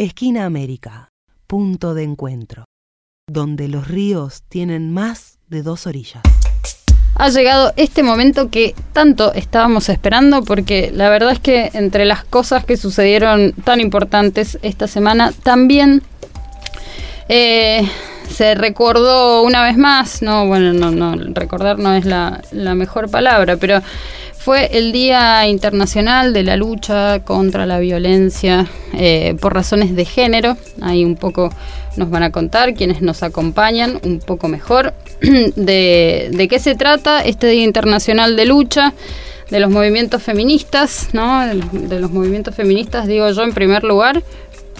Esquina América, punto de encuentro, donde los ríos tienen más de dos orillas. Ha llegado este momento que tanto estábamos esperando porque la verdad es que entre las cosas que sucedieron tan importantes esta semana también eh, se recordó una vez más, no, bueno, no, no, recordar no es la, la mejor palabra, pero fue el Día Internacional de la Lucha contra la Violencia eh, por razones de género. Ahí un poco nos van a contar quienes nos acompañan un poco mejor de, de qué se trata este Día Internacional de Lucha de los movimientos feministas, ¿no? De los movimientos feministas, digo yo en primer lugar,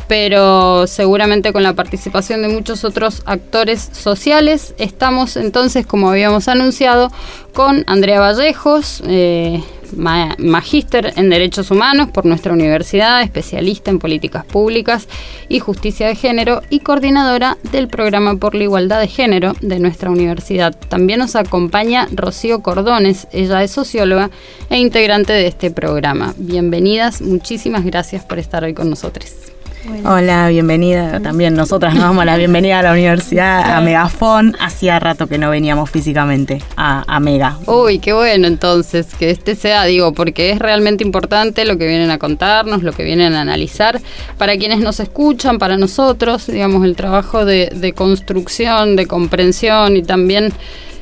pero seguramente con la participación de muchos otros actores sociales. Estamos entonces, como habíamos anunciado, con Andrea Vallejos, eh, magíster en Derechos Humanos por nuestra universidad, especialista en políticas públicas y justicia de género y coordinadora del programa por la igualdad de género de nuestra universidad. También nos acompaña Rocío Cordones, ella es socióloga e integrante de este programa. Bienvenidas, muchísimas gracias por estar hoy con nosotros. Hola, bienvenida. También nosotras nos damos la bienvenida a la universidad, a Megafon. Hacía rato que no veníamos físicamente a, Mega. Uy, qué bueno entonces que este sea, digo, porque es realmente importante lo que vienen a contarnos, lo que vienen a analizar. Para quienes nos escuchan, para nosotros, digamos, el trabajo de construcción, de comprensión y también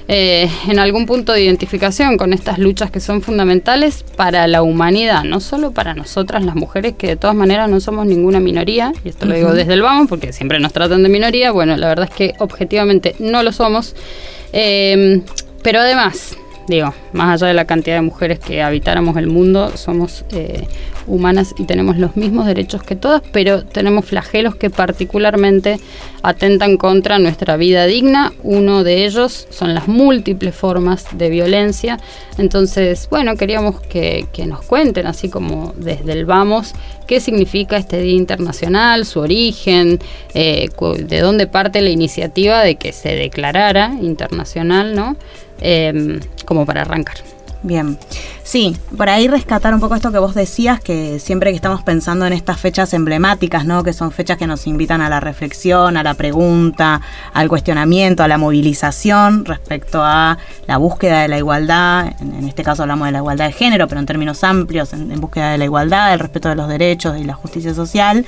eh, en algún punto de identificación con estas luchas que son fundamentales para la humanidad, no solo para nosotras las mujeres, que de todas maneras no somos ninguna minoría, y esto lo digo desde el vamos, porque siempre nos tratan de minoría, bueno, la verdad es que objetivamente no lo somos, eh, pero además, digo, más allá de la cantidad de mujeres que habitáramos el mundo, somos eh, humanas y tenemos los mismos derechos que todas, pero tenemos flagelos que particularmente atentan contra nuestra vida digna. Uno de ellos son las múltiples formas de violencia. Entonces, bueno, queríamos que, nos cuenten, así como desde el vamos, qué significa este Día Internacional, su origen, eh, de dónde parte la iniciativa de que se declarara internacional, ¿no? Em, como para arrancar. Bien, sí, por ahí rescatar un poco esto que vos decías, que siempre que estamos pensando en estas fechas emblemáticas, ¿no? Que son fechas que nos invitan a la reflexión, a la pregunta, al cuestionamiento, a la movilización respecto a la búsqueda de la igualdad, en, este caso hablamos de la igualdad de género, pero en términos amplios, en, en búsqueda de la igualdad, el respeto de los derechos y la justicia social.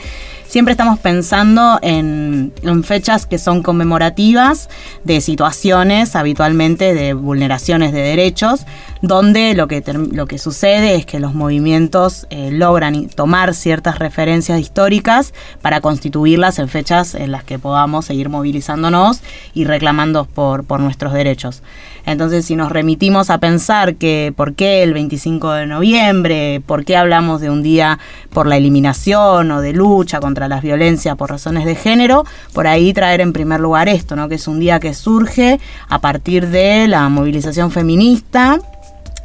Siempre estamos pensando en, fechas que son conmemorativas de situaciones habitualmente de vulneraciones de derechos, donde lo que, lo que sucede es que los movimientos eh, logran tomar ciertas referencias históricas para constituirlas en fechas en las que podamos seguir movilizándonos y reclamando por, por nuestros derechos. Entonces, si nos remitimos a pensar que por qué el 25 de noviembre, por qué hablamos de un día por la eliminación o de lucha contra las violencias por razones de género, por ahí traer en primer lugar esto, ¿no? que es un día que surge a partir de la movilización feminista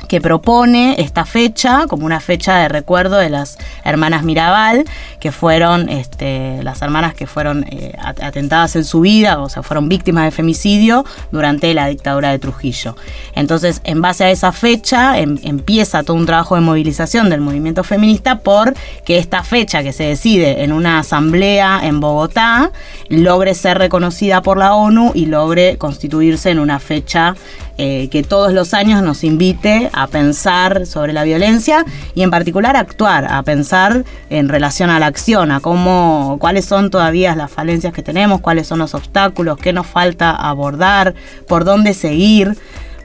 que propone esta fecha como una fecha de recuerdo de las hermanas Mirabal, que fueron este, las hermanas que fueron eh, atentadas en su vida, o sea, fueron víctimas de femicidio durante la dictadura de Trujillo. Entonces, en base a esa fecha, em, empieza todo un trabajo de movilización del movimiento feminista por que esta fecha que se decide en una asamblea en Bogotá logre ser reconocida por la ONU y logre constituirse en una fecha eh, que todos los años nos invite a pensar sobre la violencia y en particular a actuar, a pensar en relación a la acción, a cómo, cuáles son todavía las falencias que tenemos, cuáles son los obstáculos, qué nos falta abordar, por dónde seguir.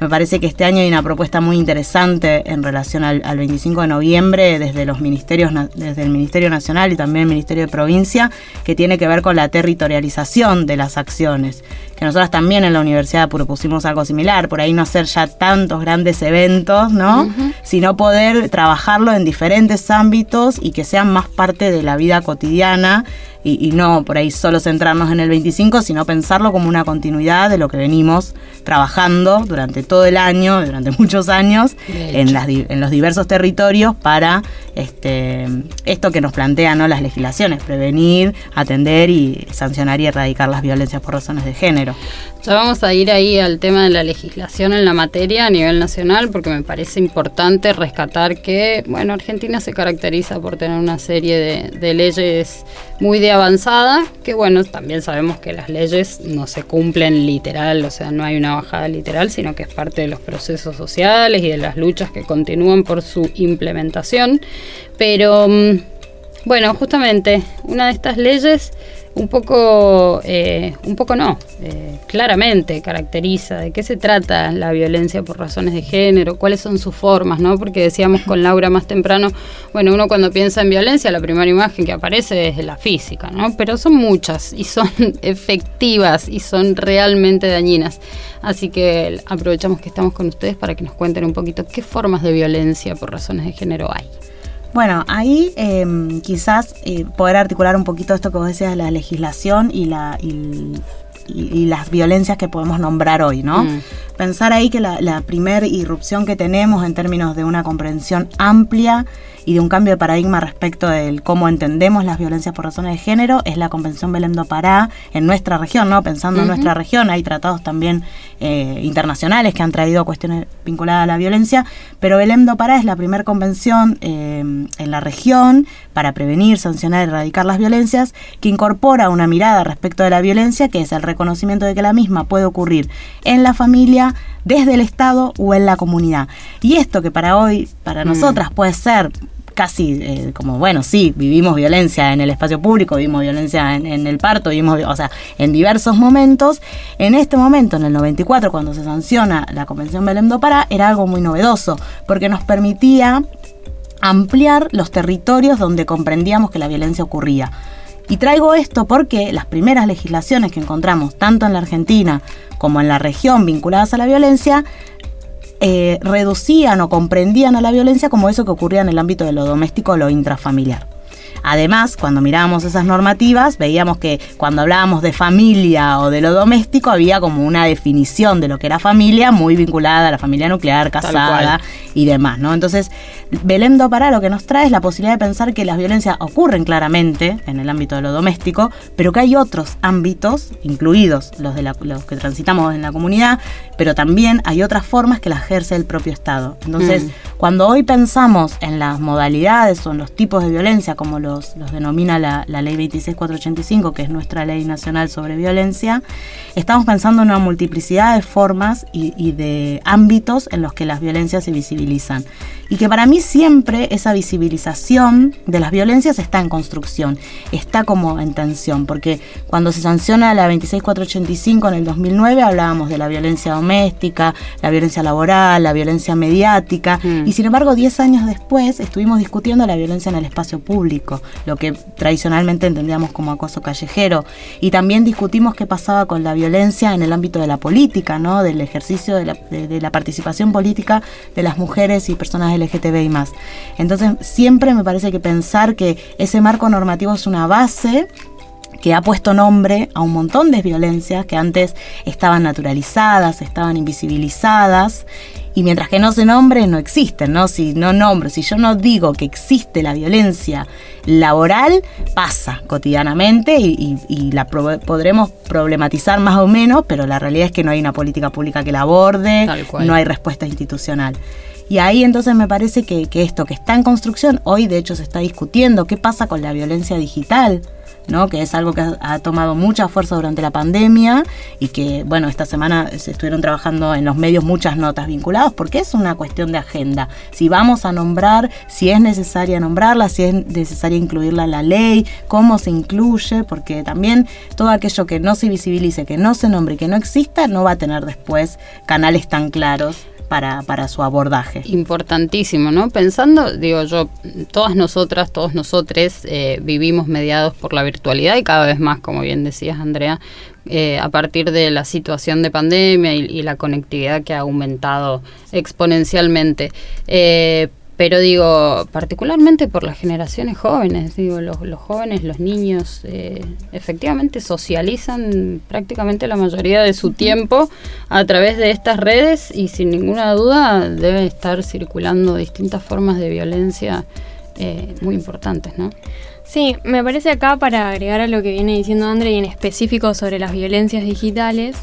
Me parece que este año hay una propuesta muy interesante en relación al, 25 de noviembre desde los ministerios, desde el Ministerio Nacional y también el Ministerio de Provincia, que tiene que ver con la territorialización de las acciones. Que nosotras también en la universidad propusimos algo similar, por ahí no hacer ya tantos grandes eventos, ¿no? Sino poder trabajarlo en diferentes ámbitos y que sean más parte de la vida cotidiana y, no por ahí solo centrarnos en el 25, sino pensarlo como una continuidad de lo que venimos trabajando durante todo el año, durante muchos años, en, las, en los diversos territorios para este, esto que nos plantean las legislaciones, prevenir, atender y sancionar y erradicar las violencias por razones de género. Ya vamos a ir ahí al tema de la legislación en la materia a nivel nacional, porque me parece importante rescatar que, bueno, Argentina se caracteriza por tener una serie de, de leyes muy de avanzada, que bueno, también sabemos que las leyes no se cumplen literal, o sea, no hay una bajada literal, sino que es parte de los procesos sociales y de las luchas que continúan por su implementación. Pero mm, bueno, justamente una de estas leyes un poco, eh, un poco no, eh, claramente caracteriza de qué se trata la violencia por razones de género, cuáles son sus formas, ¿no? Porque decíamos con Laura más temprano, bueno, uno cuando piensa en violencia, la primera imagen que aparece es la física, ¿no? Pero son muchas y son efectivas y son realmente dañinas. Así que aprovechamos que estamos con ustedes para que nos cuenten un poquito qué formas de violencia por razones de género hay. Bueno, ahí em, quizás eh, poder articular un poquito esto que vos decías de la legislación y, la, y, las violencias que podemos nombrar hoy, ¿no? Mm. Pensar ahí que la, la primera irrupción que tenemos en términos de una comprensión amplia y de un cambio de paradigma respecto de cómo entendemos las violencias por razones de género es la Convención Belém do Pará en nuestra región, ¿no? Pensando en nuestra región, hay tratados también eh, internacionales que han traído cuestiones vinculadas a la violencia, pero Belém do Pará es la primera convención eh, en la región para prevenir, sancionar y erradicar las violencias que incorpora una mirada respecto de la violencia que es el reconocimiento de que la misma puede ocurrir en la familia, desde el Estado o en la comunidad. Y esto que para hoy, para mm. nosotras puede ser casi eh, como, bueno, sí, vivimos violencia en el espacio público, vivimos violencia en, el parto, vivimos, o sea, en diversos momentos. En este momento, en el 94, cuando se sanciona la Convención Belém do Pará, era algo muy novedoso, porque nos permitía ampliar los territorios donde comprendíamos que la violencia ocurría. Y traigo esto porque las primeras legislaciones que encontramos, tanto en la Argentina como en la región vinculadas a la violencia, eh, reducían o comprendían a la violencia como eso que ocurría en el ámbito de lo doméstico o lo intrafamiliar. Además, cuando mirábamos esas normativas, veíamos que cuando hablábamos de familia o de lo doméstico, había como una definición de lo que era familia muy vinculada a la familia nuclear, casada y demás, ¿no? Entonces, Belém do Pará lo que nos trae es la posibilidad de pensar que las violencias ocurren claramente en el ámbito de lo doméstico, pero que hay otros ámbitos, incluidos los, de los que transitamos en la comunidad, pero también hay otras formas que las ejerce el propio Estado. Entonces, mm. cuando hoy pensamos en las modalidades o en los tipos de violencia, como los, denomina la, ley 26485, que es nuestra ley nacional sobre violencia, estamos pensando en una multiplicidad de formas y de ámbitos en los que las violencias se visibilizan y que para mí siempre esa visibilización de las violencias está en construcción, está como en tensión, porque cuando se sanciona la 26485 en el 2009 hablábamos de la violencia doméstica, la violencia laboral, la violencia mediática, mm. y sin embargo 10 años después estuvimos discutiendo la violencia en el espacio público, lo que tradicionalmente entendíamos como acoso callejero, y también discutimos qué pasaba con la violencia en el ámbito de la política, ¿no? del ejercicio de la, de la participación política de las mujeres y personas LGTB y más. Entonces, siempre me parece que pensar que ese marco normativo es una base que ha puesto nombre a un montón de violencias que antes estaban naturalizadas, estaban invisibilizadas, y mientras que no se nombre, no existen, ¿no? Si no nombro, si yo no digo que existe la violencia laboral, pasa cotidianamente y, la podremos problematizar más o menos, pero la realidad es que no hay una política pública que la aborde, no hay respuesta institucional. Y ahí entonces me parece que, esto que está en construcción, hoy de hecho se está discutiendo qué pasa con la violencia digital, ¿no? que es algo que ha, tomado mucha fuerza durante la pandemia y que, bueno, esta semana se estuvieron trabajando en los medios muchas notas vinculadas porque es una cuestión de agenda. Si vamos a nombrar, si es necesaria nombrarla, si es necesaria incluirla en la ley, cómo se incluye, porque también todo aquello que no se visibilice, que no se nombre, que no exista, no va a tener después canales tan claros para, para su abordaje. Importantísimo, ¿no? Pensando, digo yo, todas nosotras, todos nosotros eh, vivimos mediados por la virtualidad y cada vez más, como bien decías, Andrea, eh, a partir de la situación de pandemia y, la conectividad que ha aumentado exponencialmente. Eh, pero digo, particularmente por las generaciones jóvenes, digo, los, jóvenes, los niños, eh, efectivamente socializan prácticamente la mayoría de su tiempo a través de estas redes y sin ninguna duda deben estar circulando distintas formas de violencia eh, muy importantes, ¿no? Sí, me parece acá para agregar a lo que viene diciendo André y en específico sobre las violencias digitales,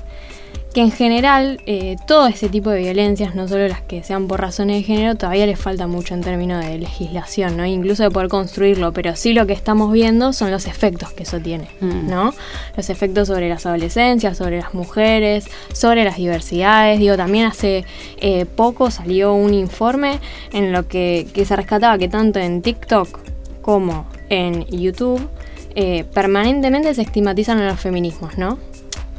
que en general eh, todo este tipo de violencias, no solo las que sean por razones de género, todavía les falta mucho en términos de legislación, ¿no? Incluso de poder construirlo, pero sí lo que estamos viendo son los efectos que eso tiene, Mm. ¿no? Los efectos sobre las adolescencias, sobre las mujeres, sobre las diversidades. Digo, también hace eh, poco salió un informe en lo que, que se rescataba que tanto en TikTok como en YouTube eh, permanentemente se estigmatizan a los feminismos, ¿no?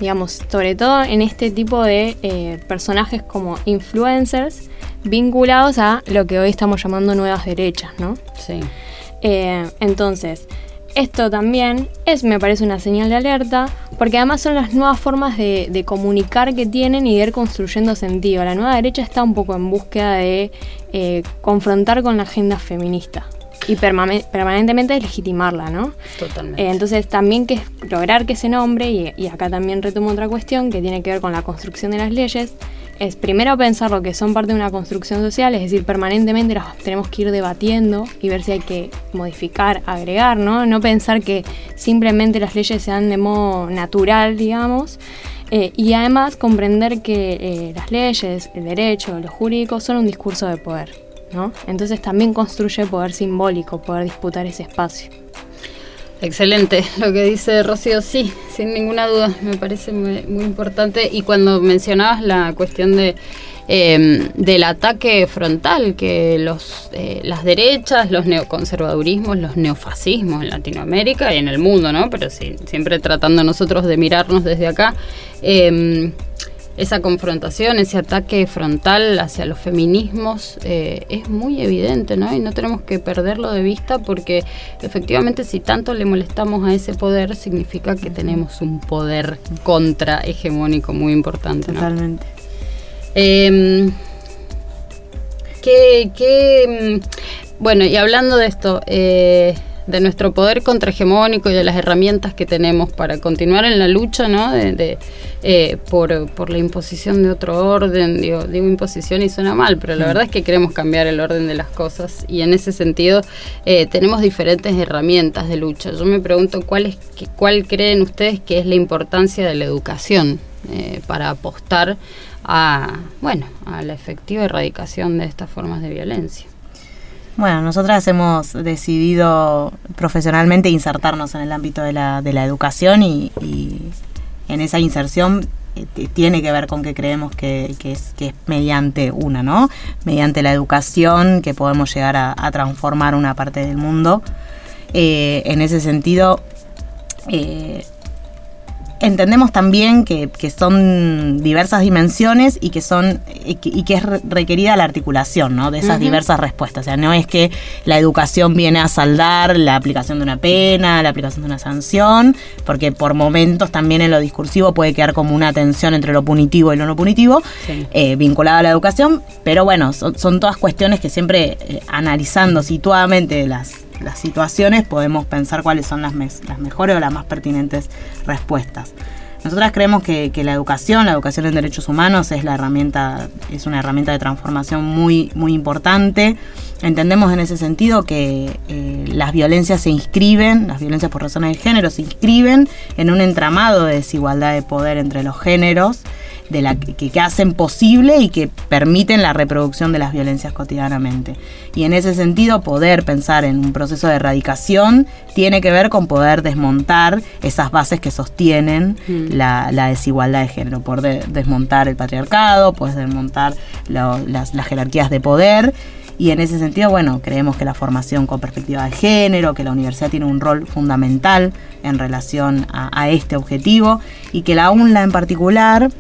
Digamos, sobre todo en este tipo de eh, personajes como influencers vinculados a lo que hoy estamos llamando nuevas derechas, ¿no? Sí. Eh, entonces, esto también es, me parece, una señal de alerta, porque además son las nuevas formas de, de comunicar que tienen y de ir construyendo sentido. La nueva derecha está un poco en búsqueda de eh, confrontar con la agenda feminista y permane- permanentemente deslegitimarla, ¿no? Totalmente. Eh, entonces también que es lograr que ese nombre, y, y acá también retomo otra cuestión que tiene que ver con la construcción de las leyes, es primero pensar lo que son parte de una construcción social, es decir, permanentemente las tenemos que ir debatiendo y ver si hay que modificar, agregar, ¿no? No pensar que simplemente las leyes se dan de modo natural, digamos. Eh, y además comprender que eh, las leyes, el derecho, lo jurídico son un discurso de poder, Entonces también construye poder simbólico, poder disputar ese espacio. Excelente, lo que dice Rocío, sí, sin ninguna duda, me parece muy, importante. Y cuando mencionabas la cuestión de eh, del ataque frontal que los eh, las derechas, los neoconservadurismos, los neofascismos en Latinoamérica y en el mundo, ¿no? Pero sí, siempre tratando nosotros de mirarnos desde acá. eh, esa confrontación, ese ataque frontal hacia los feminismos eh, es muy evidente, ¿no? Y no tenemos que perderlo de vista porque efectivamente si tanto le molestamos a ese poder, significa que tenemos un poder contra hegemónico muy importante, ¿no? Totalmente. Eh, ¿qué, qué, mm, bueno, y hablando de esto, eh, de nuestro poder contrahegemónico y de las herramientas que tenemos para continuar en la lucha, ¿no? De, de, eh, por, por la imposición de otro orden, digo, digo imposición y suena mal, pero la verdad es que queremos cambiar el orden de las cosas y en ese sentido eh, tenemos diferentes herramientas de lucha. Yo me pregunto cuál, es, cuál creen ustedes que es la importancia de la educación eh, para apostar a, bueno, a la efectiva erradicación de estas formas de violencia. Bueno, nosotras hemos decidido profesionalmente insertarnos en el ámbito de la, de la educación y, en esa inserción eh, tiene que ver con que creemos que, que es, mediante una, ¿no? Mediante la educación que podemos llegar a, a transformar una parte del mundo. Eh, en ese sentido, eh, entendemos también que, que son diversas dimensiones y que son y que, y que es re- requerida la articulación ¿no? de esas diversas respuestas. O sea, no es que la educación viene a saldar la aplicación de una pena, la aplicación de una sanción, porque por momentos también en lo discursivo puede quedar como una tensión entre lo punitivo y lo no punitivo, Sí. eh, vinculada a la educación, pero bueno, son, son todas cuestiones que siempre eh, analizando situadamente las, las situaciones podemos pensar cuáles son las, las mejores o las más pertinentes respuestas. Nosotras creemos que, que la educación, la educación en derechos humanos es la herramienta, es una herramienta de transformación muy, muy importante. Entendemos en ese sentido que eh, las violencias se inscriben, las violencias por razones de género se inscriben en un entramado de desigualdad de poder entre los géneros de la que, que hacen posible y que permiten la reproducción de las violencias cotidianamente. Y en ese sentido, poder pensar en un proceso de erradicación tiene que ver con poder desmontar esas bases que sostienen Mm. la, la desigualdad de género, de- desmontar el patriarcado, poder desmontar lo- las, las jerarquías de poder. Y en ese sentido, bueno, creemos que la formación con perspectiva de género, que la universidad tiene un rol fundamental en relación a, a este objetivo y que la UNLA en particular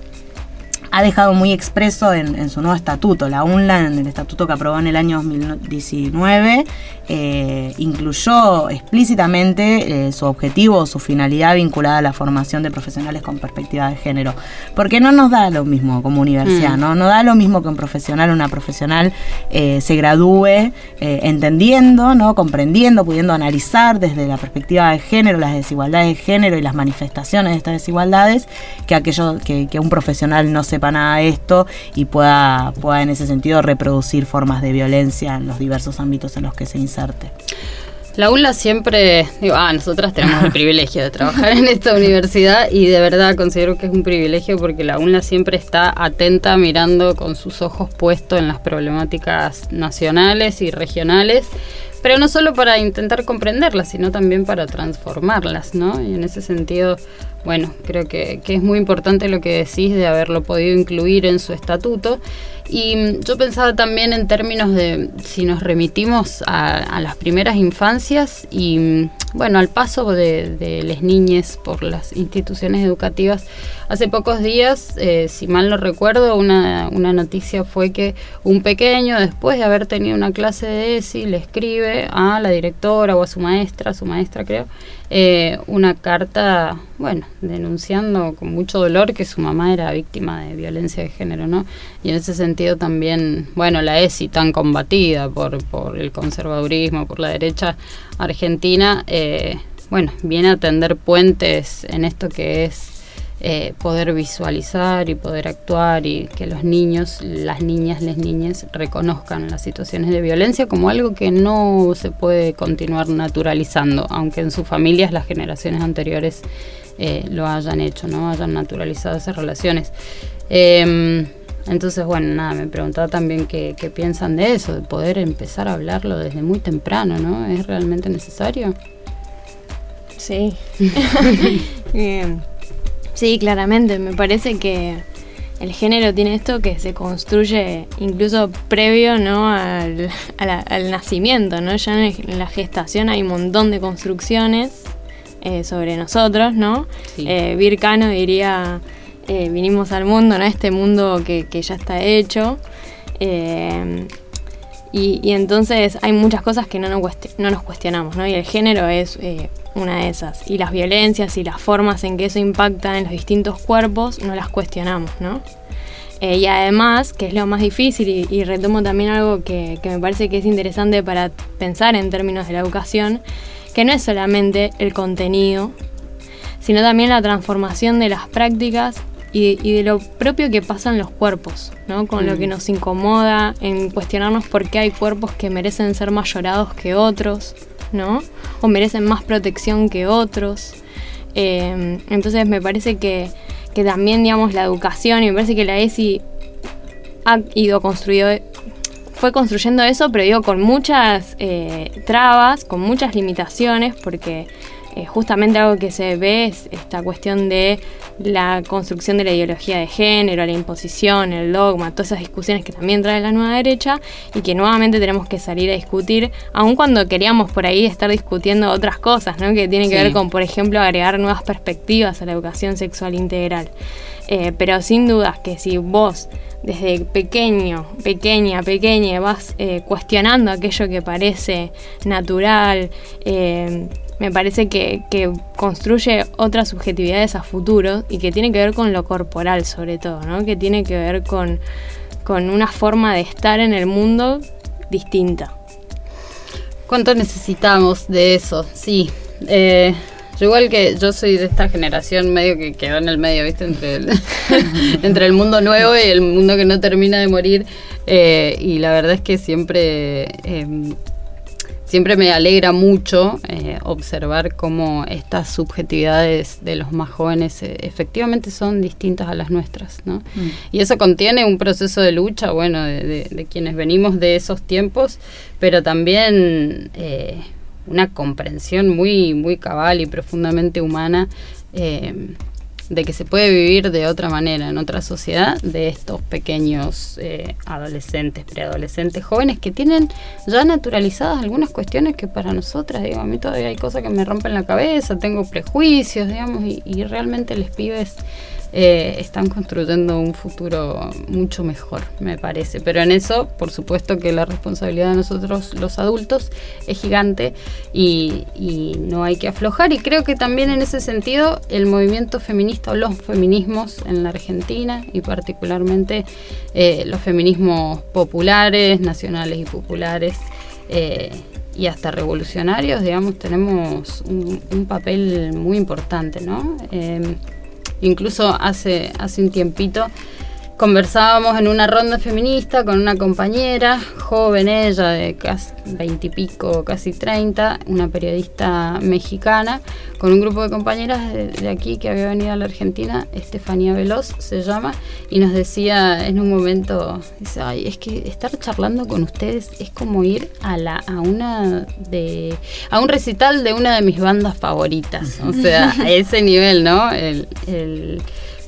ha dejado muy expreso en, en su nuevo estatuto. La UNLA, en el estatuto que aprobó en el año 2019, eh, incluyó explícitamente eh, su objetivo o su finalidad vinculada a la formación de profesionales con perspectiva de género. Porque no nos da lo mismo como universidad, Mm. ¿no? No da lo mismo que un profesional o una profesional eh, se gradúe entendiendo, ¿no? comprendiendo, pudiendo analizar desde la perspectiva de género las desigualdades de género y las manifestaciones de estas desigualdades, que aquello que, que un profesional no sepa nada de esto y pueda, pueda en ese sentido reproducir formas de violencia en los diversos ámbitos en los que se inserte. La UNLA siempre, digo, ah, nosotras tenemos el privilegio de trabajar en esta universidad y de verdad considero que es un privilegio porque la UNLA siempre está atenta mirando con sus ojos puestos en las problemáticas nacionales y regionales pero no solo para intentar comprenderlas, sino también para transformarlas, ¿no? Y en ese sentido, bueno, creo que, es muy importante lo que decís de haberlo podido incluir en su estatuto. Y mm, yo pensaba también en términos de si nos remitimos a, las primeras infancias y, mm, bueno, al paso de, de las niñas por las instituciones educativas. Hace pocos días, eh, si mal no recuerdo, una, una noticia fue que un pequeño, después de haber tenido una clase de ESI, le escribe a la directora o a su maestra, su maestra creo, eh, una carta, bueno, denunciando con mucho dolor que su mamá era víctima de violencia de género, ¿no? Y en ese sentido también, bueno, la ESI tan combatida por, por el conservadurismo, por la derecha argentina, eh, bueno, viene a tender puentes en esto que es eh, poder visualizar y poder actuar y que los niños, las niñas, las niñas reconozcan las situaciones de violencia como algo que no se puede continuar naturalizando, aunque en sus familias las generaciones anteriores eh, lo hayan hecho, no hayan naturalizado esas relaciones. Em, entonces, bueno, nada, me preguntaba también qué, qué, piensan de eso, de poder empezar a hablarlo desde muy temprano, ¿no? ¿Es realmente necesario? Sí. Bien. Sí, claramente. Me parece que el género tiene esto que se construye incluso previo ¿no? al, nacimiento. ¿no? Ya en la gestación hay un montón de construcciones eh, sobre nosotros. ¿no? Eh, Vircano diría, eh, vinimos al mundo, ¿no? este mundo que, ya está hecho. Y, entonces hay muchas cosas que no nos, no nos cuestionamos, ¿no? Y el género es una de esas. Y las violencias y las formas en que eso impacta en los distintos cuerpos no las cuestionamos, ¿no? Eh, y además, que es lo más difícil, y, retomo también algo que, me parece que es interesante para pensar en términos de la educación, que no es solamente el contenido, sino también la transformación de las prácticas y, de lo propio que pasan los cuerpos, ¿no? Con lo que mm. nos incomoda, en cuestionarnos por qué hay cuerpos que merecen ser más llorados que otros, ¿no? O merecen más protección que otros. Em, entonces me parece que, también, digamos, la educación, y me parece que la ESI ha ido construido, fue construyendo eso, pero digo, con muchas eh, trabas, con muchas limitaciones, porque eh, justamente algo que se ve es esta cuestión de la construcción de la ideología de género, la imposición, el dogma, todas esas discusiones que también trae la nueva derecha y que nuevamente tenemos que salir a discutir, aun cuando queríamos por ahí estar discutiendo otras cosas, ¿no? que tienen que ver con, por ejemplo, agregar nuevas perspectivas a la educación sexual integral. Eh, pero sin dudas que si vos desde pequeño, pequeña, pequeña, vas eh, cuestionando aquello que parece natural, me parece que, construye otras subjetividades a futuro y que tiene que ver con lo corporal sobre todo, ¿no? que tiene que ver con, una forma de estar en el mundo distinta. ¿Cuánto necesitamos de eso? Sí. Eh, igual que yo soy de esta generación medio que quedó en el medio, ¿viste? Entre el, entre el mundo nuevo y el mundo que no termina de morir. Eh, y la verdad es que siempre em, siempre me alegra mucho eh, observar cómo estas subjetividades de los más jóvenes eh, efectivamente son distintas a las nuestras, ¿no? Mm. Y eso contiene un proceso de lucha, bueno, de, quienes venimos de esos tiempos, pero también eh, una comprensión muy, muy cabal y profundamente humana de que se puede vivir de otra manera en otra sociedad de estos pequeños eh, adolescentes, preadolescentes, jóvenes que tienen ya naturalizadas algunas cuestiones que para nosotras, digo, a mí todavía hay cosas que me rompen la cabeza, tengo prejuicios, digamos, y, y realmente les pibes eh, están construyendo un futuro mucho mejor, me parece. Pero en eso, por supuesto que la responsabilidad de nosotros los adultos es gigante y, no hay que aflojar. Y creo que también en ese sentido el movimiento feminista o los feminismos en la Argentina y particularmente eh, los feminismos populares, nacionales y populares, eh, y hasta revolucionarios, digamos, tenemos un, un papel muy importante, ¿no? Incluso hace, hace un tiempito conversábamos en una ronda feminista con una compañera, joven ella, de casi veintipico, casi treinta, una periodista mexicana, con un grupo de compañeras de, aquí que había venido a la Argentina, Estefanía Veloz se llama, y nos decía en un momento, dice, ay, es que estar charlando con ustedes es como ir a la, a una de, a un recital de una de mis bandas favoritas. O sea, a ese nivel, ¿no? el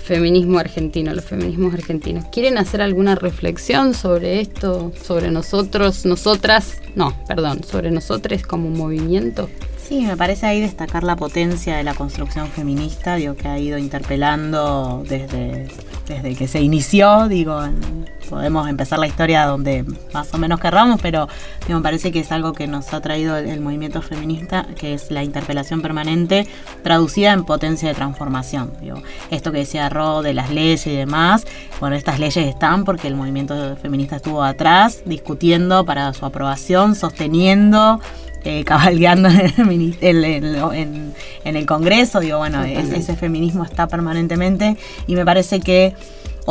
feminismo argentino, los feminismos argentinos. ¿Quieren hacer alguna reflexión sobre esto, sobre nosotros, nosotras? No, perdón, sobre nosotros como movimiento. Sí, me parece ahí destacar la potencia de la construcción feminista, digo, que ha ido interpelando desde, desde que se inició, digo, podemos empezar la historia donde más o menos querramos, pero me parece que es algo que nos ha traído el, movimiento feminista, que es la interpelación permanente traducida en potencia de transformación. Digo, esto que decía Ro de las leyes y demás, bueno, estas leyes están porque el movimiento feminista estuvo atrás discutiendo para su aprobación, sosteniendo eh, cabalgando en el, Congreso, digo, bueno, ese feminismo está permanentemente y me parece que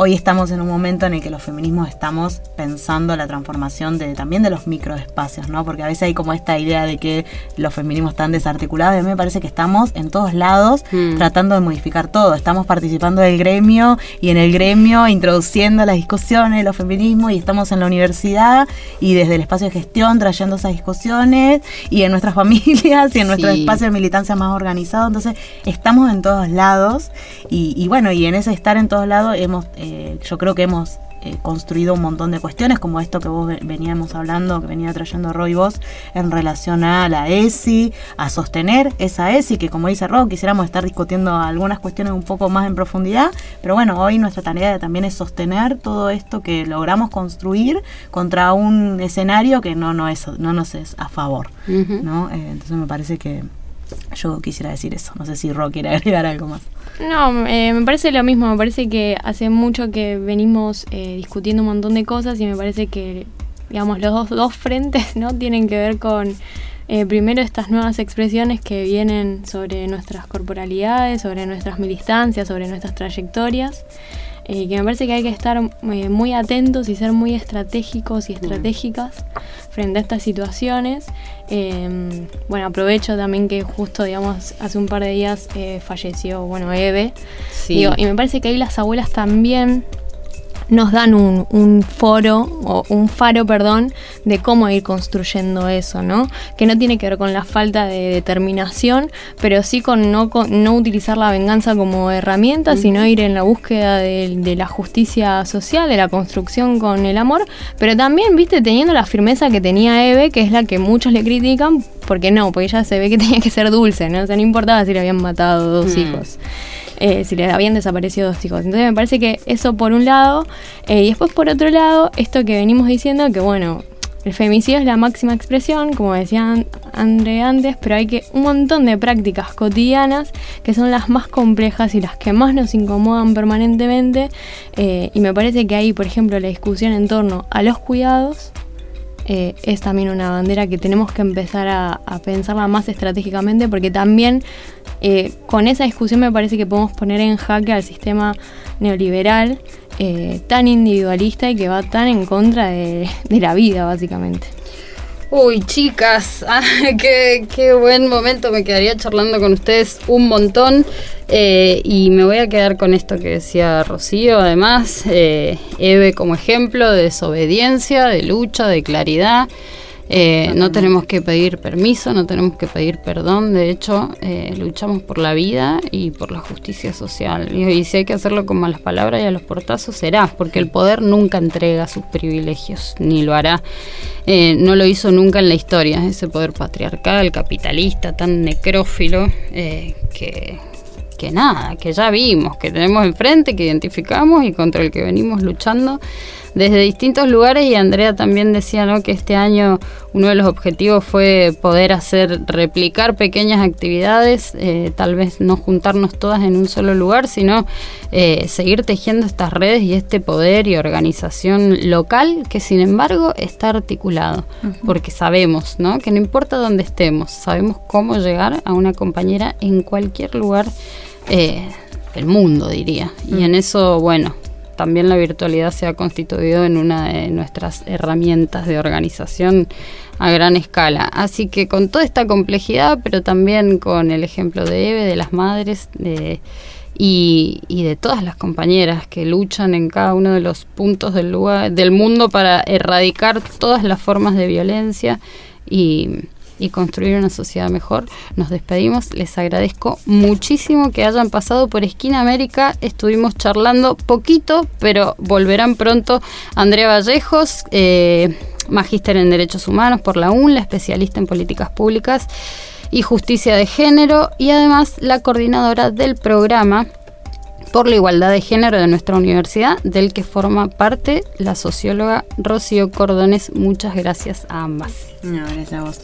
hoy estamos en un momento en el que los feminismos estamos pensando la transformación de también de los microespacios, ¿no? Porque a veces hay como esta idea de que los feminismos están desarticulados y a mí me parece que estamos en todos lados mm. tratando de modificar todo. Estamos participando del gremio y en el gremio introduciendo las discusiones de los feminismos y estamos en la universidad y desde el espacio de gestión trayendo esas discusiones y en nuestras familias y en nuestro espacio de militancia más organizado. Entonces estamos en todos lados y, bueno, y en ese estar en todos lados hemos... Eh, eh, yo creo que hemos eh, construido un montón de cuestiones, como esto que vos veníamos hablando, que venía trayendo Roy vos, en relación a la ESI, a sostener esa ESI, que como dice Roy, quisiéramos estar discutiendo algunas cuestiones un poco más en profundidad, pero bueno, hoy nuestra tarea también es sostener todo esto que logramos construir contra un escenario que no, no, es, no nos es a favor. ¿no? Eh, entonces me parece que yo quisiera decir eso. No sé si Ro quiere agregar algo más. No, eh, me parece lo mismo. Me parece que hace mucho que venimos eh, discutiendo un montón de cosas y me parece que, digamos, los dos, dos frentes no tienen que ver con, eh, primero, estas nuevas expresiones que vienen sobre nuestras corporalidades, sobre nuestras militancias, sobre nuestras trayectorias. Que me parece que hay que estar muy atentos y ser muy estratégicos y estratégicas frente a estas situaciones. Em, bueno, aprovecho también que justo, digamos, hace un par de días eh, falleció, bueno, Eve. y me parece que ahí las abuelas también nos dan un, foro, o un faro, perdón, de cómo ir construyendo eso, ¿no? Que no tiene que ver con la falta de determinación, pero sí con no, no utilizar la venganza como herramienta, sino ir en la búsqueda de, la justicia social, de la construcción con el amor, pero también, viste, teniendo la firmeza que tenía Eve, que es la que muchos le critican, porque no, porque ella se ve que tenía que ser dulce, ¿no? O sea, no importaba si le habían matado dos mm. hijos. Eh, si le habían desaparecido dos hijos. Entonces me parece que eso por un lado, eh, y después por otro lado, esto que venimos diciendo, que bueno, el femicidio es la máxima expresión, como decía André antes, pero hay que un montón de prácticas cotidianas que son las más complejas y las que más nos incomodan permanentemente. Eh, y me parece que ahí, por ejemplo, la discusión en torno a los cuidados eh, es también una bandera que tenemos que empezar a, pensarla más estratégicamente porque también eh, con esa discusión me parece que podemos poner en jaque al sistema neoliberal eh, tan individualista y que va tan en contra de la vida básicamente. Uy, chicas, ah, qué, buen momento. Me quedaría charlando con ustedes un montón. Eh, y me voy a quedar con esto que decía Rocío. Además, Eve como ejemplo de desobediencia, de lucha, de claridad. Eh, no tenemos que pedir permiso, no tenemos que pedir perdón, de hecho eh, luchamos por la vida y por la justicia social. Y, si hay que hacerlo con malas palabras y a los portazos será, porque el poder nunca entrega sus privilegios, ni lo hará. Eh, no lo hizo nunca en la historia, ese poder patriarcal, capitalista, tan necrófilo, que, que nada, que ya vimos, que tenemos enfrente, que identificamos y contra el que venimos luchando desde distintos lugares y Andrea también decía ¿no? que este año uno de los objetivos fue poder hacer, replicar pequeñas actividades, eh, tal vez no juntarnos todas en un solo lugar, sino eh, seguir tejiendo estas redes y este poder y organización local que sin embargo está articulado, porque sabemos ¿no? que no importa dónde estemos, sabemos cómo llegar a una compañera en cualquier lugar eh, del mundo, diría. Y en eso, bueno, también la virtualidad se ha constituido en una de nuestras herramientas de organización a gran escala. Así que con toda esta complejidad, pero también con el ejemplo de Eve, de las madres, y, de todas las compañeras que luchan en cada uno de los puntos del lugar del mundo para erradicar todas las formas de violencia y y construir una sociedad mejor. Nos despedimos, les agradezco muchísimo que hayan pasado por Esquina América, estuvimos charlando poquito, pero volverán pronto Andrea Vallejos, eh, magíster en Derechos Humanos por la UNLA, especialista en políticas públicas y justicia de género y además la coordinadora del programa por la igualdad de género de nuestra universidad, del que forma parte la socióloga Rocío Cordones. Muchas gracias a ambas. No, gracias a vos.